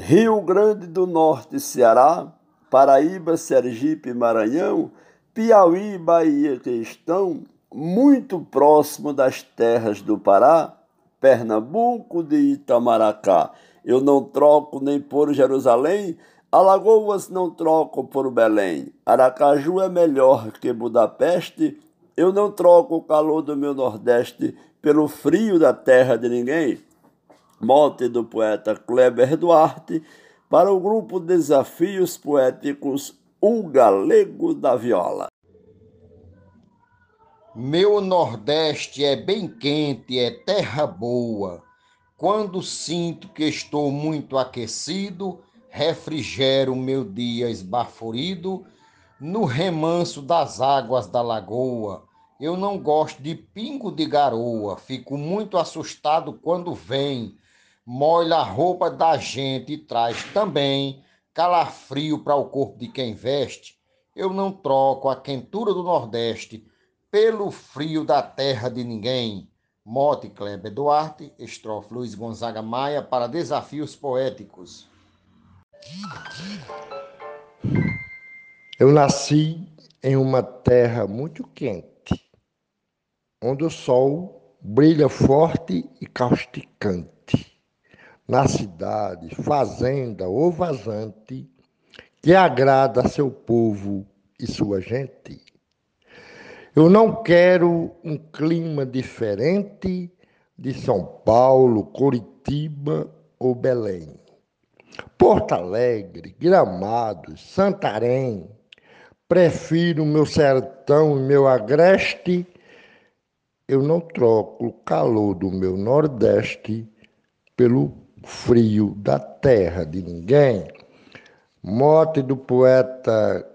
Rio Grande do Norte, Ceará, Paraíba, Sergipe, Maranhão, Piauí e Bahia que estão muito próximo das terras do Pará, Pernambuco de Itamaracá. Eu não troco nem por Jerusalém, Alagoas não troco por Belém. Aracaju é melhor que Budapeste. Eu não troco o calor do meu Nordeste pelo frio da terra de ninguém. Mote do poeta Kleber Duarte para o grupo Desafios Poéticos O Galego da Viola. Meu Nordeste é bem quente, é terra boa. Quando sinto que estou muito aquecido, refrigero meu dia esbaforido no remanso das águas da lagoa. Eu não gosto de pingo de garoa, fico muito assustado quando vem, molha a roupa da gente e traz também calafrio para o corpo de quem veste. Eu não troco a quentura do Nordeste pelo frio da terra de ninguém. Mote Kleber Duarte, estrofe Luiz Gonzaga Maia para Desafios Poéticos. Eu nasci em uma terra muito quente, onde o sol brilha forte e causticante. Na cidade, fazenda ou vazante, que agrada a seu povo e sua gente. Eu não quero um clima diferente de São Paulo, Curitiba ou Belém. Porto Alegre, Gramado, Santarém. Prefiro meu sertão e meu agreste. Eu não troco o calor do meu Nordeste pelo frio da terra de ninguém. Mote do poeta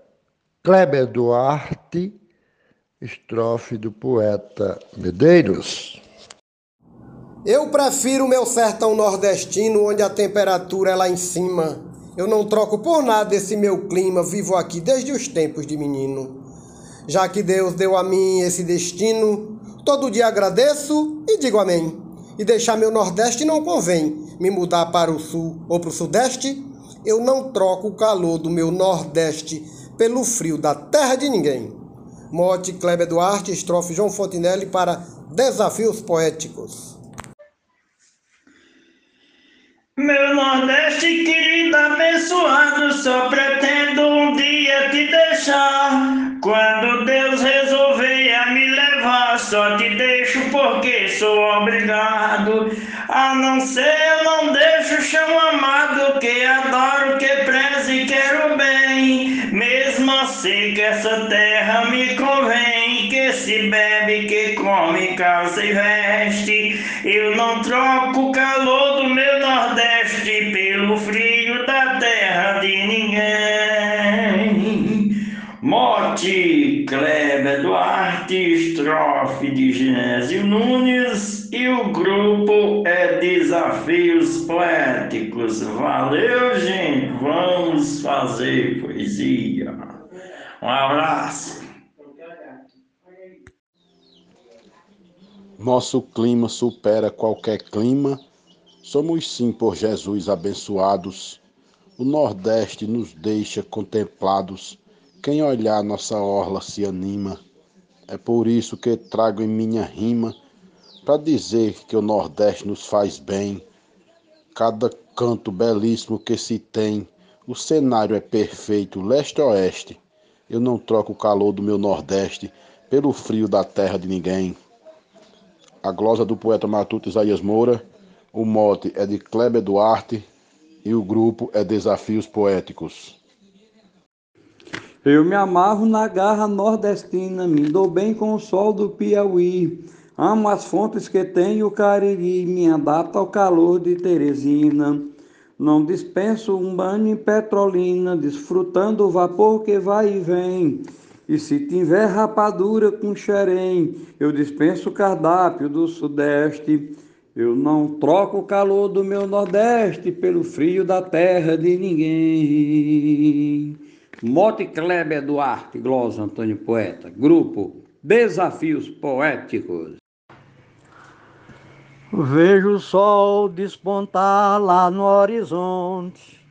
Kleber Duarte estrofe do poeta Medeiros. Eu prefiro meu sertão nordestino, onde a temperatura é lá em cima. Eu não troco por nada esse meu clima, vivo aqui desde os tempos de menino. Já que Deus deu a mim esse destino, todo dia agradeço e digo amém. E deixar meu Nordeste não convém. Me mudar para o Sul ou para o Sudeste, eu não troco o calor do meu Nordeste pelo frio da terra de ninguém. Mote Kleber Duarte, estrofe João Fontinelli para Desafios Poéticos. Meu Nordeste querido, abençoado, só pretendo um dia te deixar. Quando Deus resolver só te deixo porque sou obrigado. A não ser, eu não deixo chão amado, que adoro, que prezo e quero bem. Mesmo assim que essa terra me convém, que se bebe, que come, calça e veste. Eu não troco o calor do meu Nordeste pelo frio da terra de ninguém. Mote Kleber Duarte, estrofe de Genésio Nunes e o grupo é Desafios Poéticos. Valeu, gente! Vamos fazer poesia. Um abraço. Nosso clima supera qualquer clima. Somos sim por Jesus abençoados. O Nordeste nos deixa contemplados. Quem olhar nossa orla se anima. É por isso que trago em minha rima para dizer que o Nordeste nos faz bem. Cada canto belíssimo que se tem, o cenário é perfeito, leste-oeste. Eu não troco o calor do meu Nordeste pelo frio da terra de ninguém. A glosa do poeta matuto Isaías Moura, o mote é de Kleber Duarte e o grupo é Desafios Poéticos. Eu me amarro na garra nordestina, me dou bem com o sol do Piauí. Amo as fontes que tem o Cariri, me adapto ao calor de Teresina. Não dispenso um banho em Petrolina, desfrutando o vapor que vai e vem. E se tiver rapadura com xerém, eu dispenso o cardápio do Sudeste. Eu não troco o calor do meu Nordeste pelo frio da terra de ninguém. Mote Kleber Duarte, Glosa Antônio Poeta, Grupo Desafios Poéticos. Vejo o sol despontar lá no horizonte,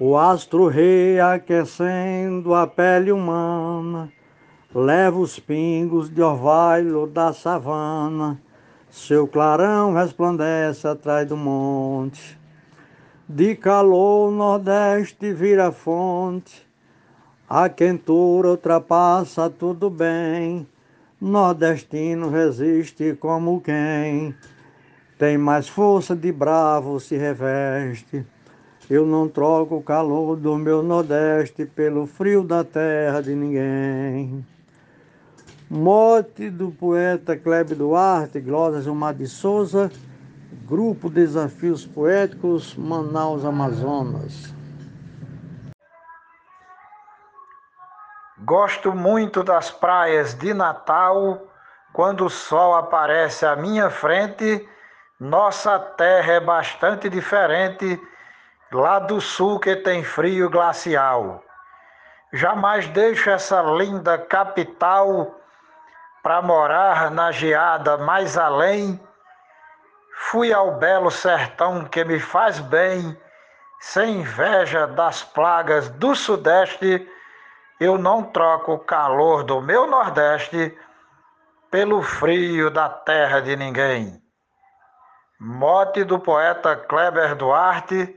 o astro rei aquecendo a pele humana, leva os pingos de orvalho da savana, seu clarão resplandece atrás do monte. De calor o nordeste vira fonte, a quentura ultrapassa tudo bem, nordestino resiste como quem tem mais força de bravo se reveste. Eu não troco o calor do meu Nordeste pelo frio da terra de ninguém. Mote do poeta Kleber Duarte, Glória Gilmar de Souza, Grupo Desafios Poéticos, Manaus, Amazonas. Gosto muito das praias de Natal, quando o sol aparece à minha frente nossa terra é bastante diferente lá do sul que tem frio glacial. Jamais deixo essa linda capital para morar na geada mais além. Fui ao belo sertão que me faz bem, sem inveja das plagas do sudeste. Eu não troco o calor do meu nordeste pelo frio da terra de ninguém. Mote do poeta Kleber Duarte,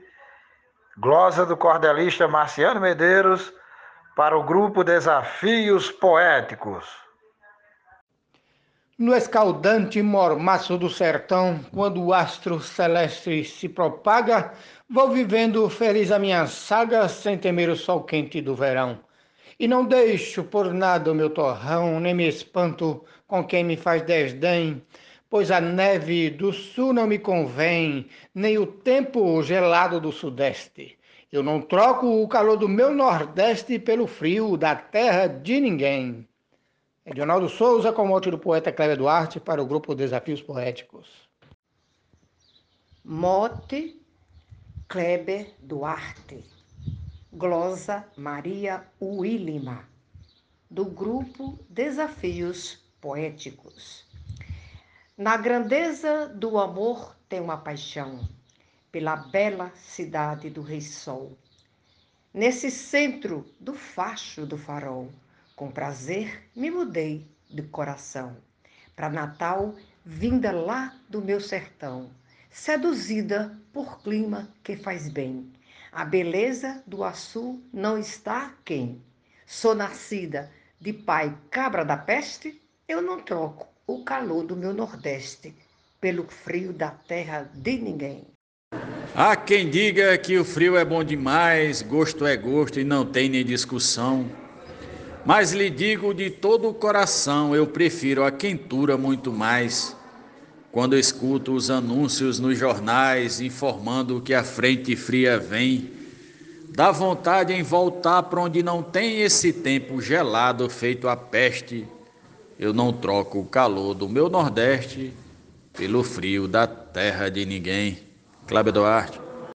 glosa do cordelista Marciano Medeiros, para o grupo Desafios Poéticos. No escaldante mormaço do sertão, quando o astro celeste se propaga, vou vivendo feliz a minha saga sem temer o sol quente do verão. E não deixo por nada o meu torrão, nem me espanto com quem me faz desdém, pois a neve do sul não me convém, nem o tempo gelado do sudeste. Eu não troco o calor do meu nordeste pelo frio da terra de ninguém. Edionaldo Souza, com mote do poeta Cléber Duarte, para o grupo Desafios Poéticos. Mote Kleber Duarte. Glosa Maria Willima, do grupo Desafios Poéticos. Na grandeza do amor tem uma paixão pela bela cidade do Rei Sol. Nesse centro do facho do farol, com prazer me mudei de coração. Para Natal, vinda lá do meu sertão, seduzida por clima que faz bem. A beleza do açu não está quem. Sou nascida de pai cabra da peste, eu não troco o calor do meu Nordeste pelo frio da terra de ninguém. Há quem diga que o frio é bom demais, gosto é gosto e não tem nem discussão. Mas lhe digo de todo o coração, eu prefiro a quentura muito mais. Quando escuto os anúncios nos jornais informando que a frente fria vem, dá vontade em voltar para onde não tem esse tempo gelado feito a peste eu não troco o calor do meu Nordeste pelo frio da terra de ninguém. Cláudio Duarte.